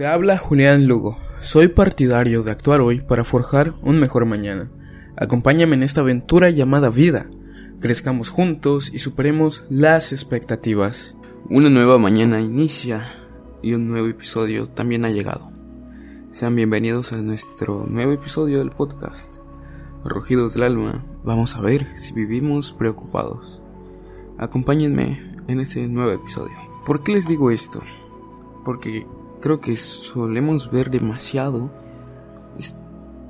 Te habla Julián Lugo. Soy partidario de actuar hoy para forjar un mejor mañana. Acompáñame en esta aventura llamada vida. Crezcamos juntos y superemos las expectativas. Una nueva mañana inicia y un nuevo episodio también ha llegado. Sean bienvenidos a nuestro nuevo episodio del podcast. Rugidos del alma, vamos a ver si vivimos preocupados. Acompáñenme en este nuevo episodio. ¿Por qué les digo esto? Porque creo que solemos ver demasiado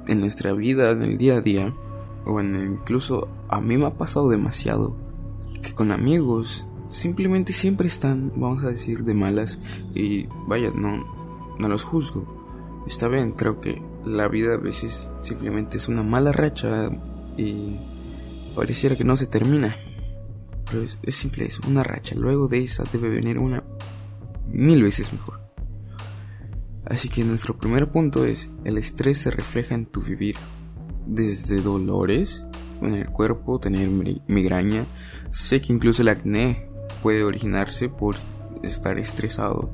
en nuestra vida, en el día a día, o en incluso a mí me ha pasado demasiado que con amigos simplemente siempre están, vamos a decir, de malas y vaya, no, no los juzgo. Está bien, creo que la vida a veces simplemente es una mala racha y pareciera que no se termina. Pero es, simple, es una racha. Luego de esa debe venir una mil veces mejor. Así que nuestro primer punto es, el estrés se refleja en tu vivir. Desde dolores en el cuerpo, tener migraña. Sé que incluso el acné puede originarse por estar estresado.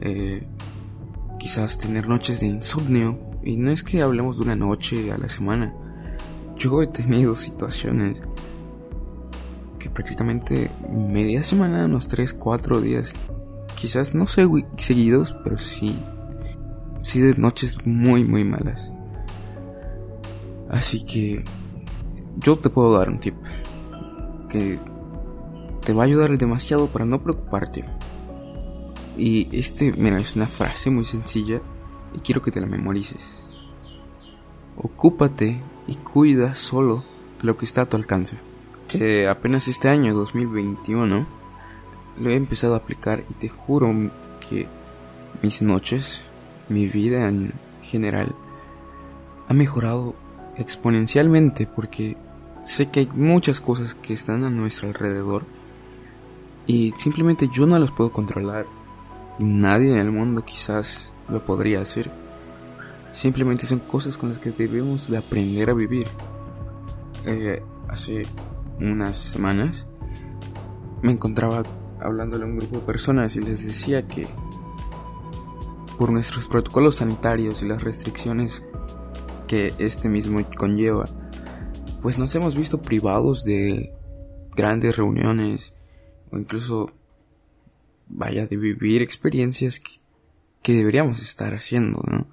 Eh, quizás tener noches de insomnio. Y no es que hablemos de una noche a la semana. Yo he tenido situaciones que prácticamente media semana, unos 3, 4 días, quizás no sé seguidos, pero sí sí de noches muy muy malas. Así que yo te puedo dar un tip que te va a ayudar demasiado para no preocuparte. Y este, mira, es una frase muy sencilla y quiero que te la memorices. Ocúpate y cuida solo de lo que está a tu alcance. Eh, apenas este año 2021 lo he empezado a aplicar y te juro que mis noches mi vida en general ha mejorado exponencialmente porque sé que hay muchas cosas que están a nuestro alrededor y simplemente yo no las puedo controlar. Nadie en el mundo quizás lo podría hacer. Simplemente son cosas con las que debemos de aprender a vivir. Eh, hace unas semanas me encontraba hablándole a un grupo de personas y les decía que por nuestros protocolos sanitarios y las restricciones que este mismo conlleva, pues nos hemos visto privados de grandes reuniones o incluso, vaya, de vivir experiencias que, deberíamos estar haciendo, ¿no?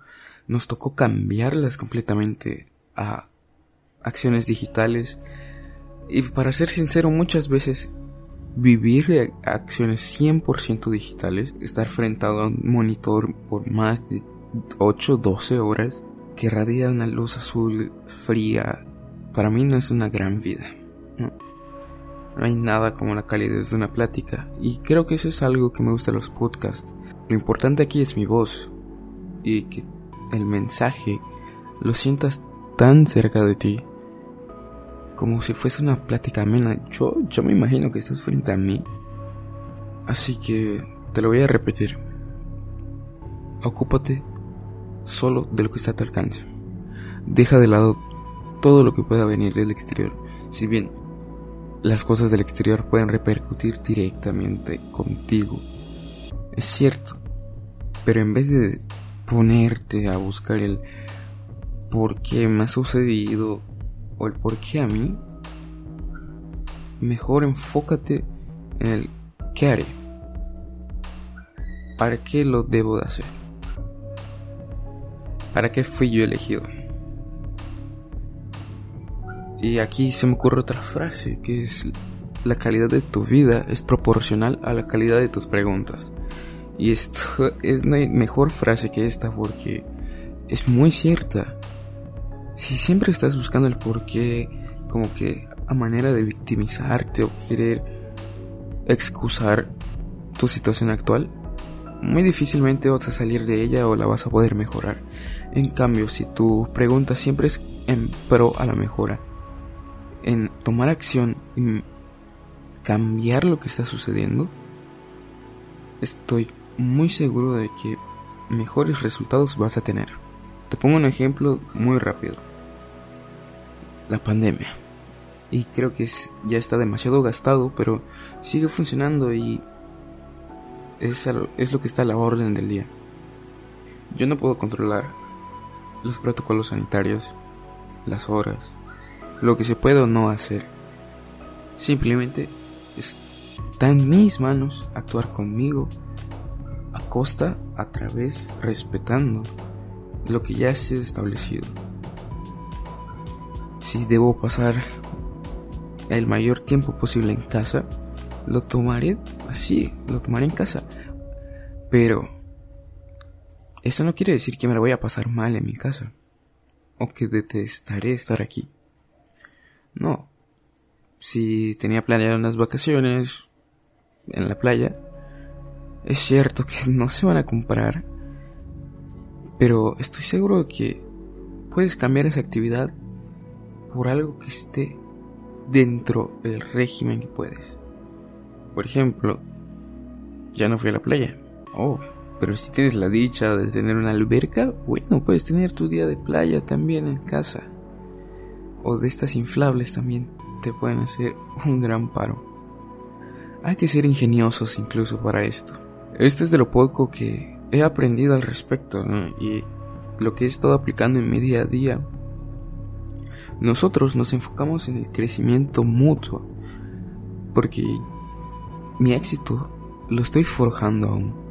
Nos tocó cambiarlas completamente a acciones digitales y para ser sincero muchas veces vivir acciones 100% digitales, estar frente a un monitor por más de 8, 12 horas que radia una luz azul fría, para mí no es una gran vida. No. hay nada como la calidez de una plática y creo que eso es algo que me gusta de los podcasts. Lo importante aquí es mi voz y que el mensaje lo sientas tan cerca de ti como si fuese una plática amena. Yo, yo me imagino que estás frente a mí. Así que te lo voy a repetir. Ocúpate solo de lo que está a tu alcance. Deja de lado todo lo que pueda venir del exterior. Si bien las cosas del exterior pueden repercutir directamente contigo. Es cierto. Pero en vez de ponerte a buscar el por qué me ha sucedido o el por qué a mí, mejor enfócate en el qué haré. ¿Para qué lo debo de hacer? ¿Para qué fui yo elegido? Y aquí se me ocurre otra frase, que es la calidad de tu vida es proporcional a la calidad de tus preguntas. Y esto es una mejor frase que esta porque es muy cierta. Si siempre estás buscando el por qué, como que a manera de victimizarte o querer excusar tu situación actual, muy difícilmente vas a salir de ella o la vas a poder mejorar. En cambio, si tu pregunta siempre es en pro a la mejora, en tomar acción y cambiar lo que está sucediendo, estoy muy seguro de que mejores resultados vas a tener. Te pongo un ejemplo muy rápido la pandemia. Y creo que ya está demasiado gastado, pero sigue funcionando y es, es lo que está a la orden del día. Yo no puedo controlar los protocolos sanitarios, las horas, lo que se puede o no hacer. Simplemente está en mis manos actuar conmigo a costa, a través, respetando lo que ya ha sido establecido. Si debo pasar el mayor tiempo posible en casa, lo tomaré así, lo tomaré en casa. Pero eso no quiere decir que me lo voy a pasar mal en mi casa o que detestaré estar aquí. No. Si tenía planeado unas vacaciones en la playa, es cierto que no se van a comprar, pero estoy seguro de que puedes cambiar esa actividad por algo que esté dentro del régimen que puedes. Por ejemplo, ya no fui a la playa. Oh, pero si tienes la dicha de tener una alberca, bueno, puedes tener tu día de playa también en casa. O de estas inflables también te pueden hacer un gran paro. Hay que ser ingeniosos incluso para esto. Esto es de lo poco que he aprendido al respecto y lo que he estado aplicando en mi día a día. Nosotros nos enfocamos en el crecimiento mutuo porque mi éxito lo estoy forjando aún.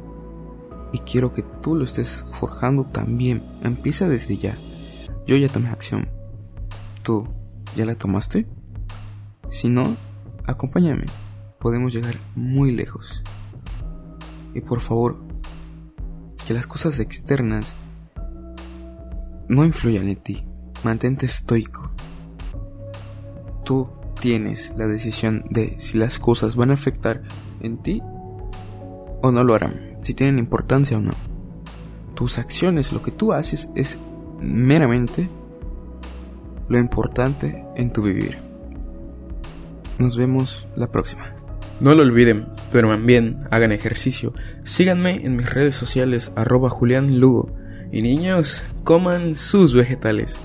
Y quiero que tú lo estés forjando también. Empieza desde ya. Yo ya tomé acción. ¿Tú ya la tomaste? Si no, acompáñame. Podemos llegar muy lejos. Y por favor, que las cosas externas no influyan en ti. Mantente estoico. Tú tienes la decisión de si las cosas van a afectar en ti o no lo harán, si tienen importancia o no. Tus acciones, lo que tú haces es meramente lo importante en tu vivir. Nos vemos la próxima. No lo olviden, pero también hagan ejercicio. Síganme en mis redes sociales arroba Julián Lugo. Y niños, coman sus vegetales.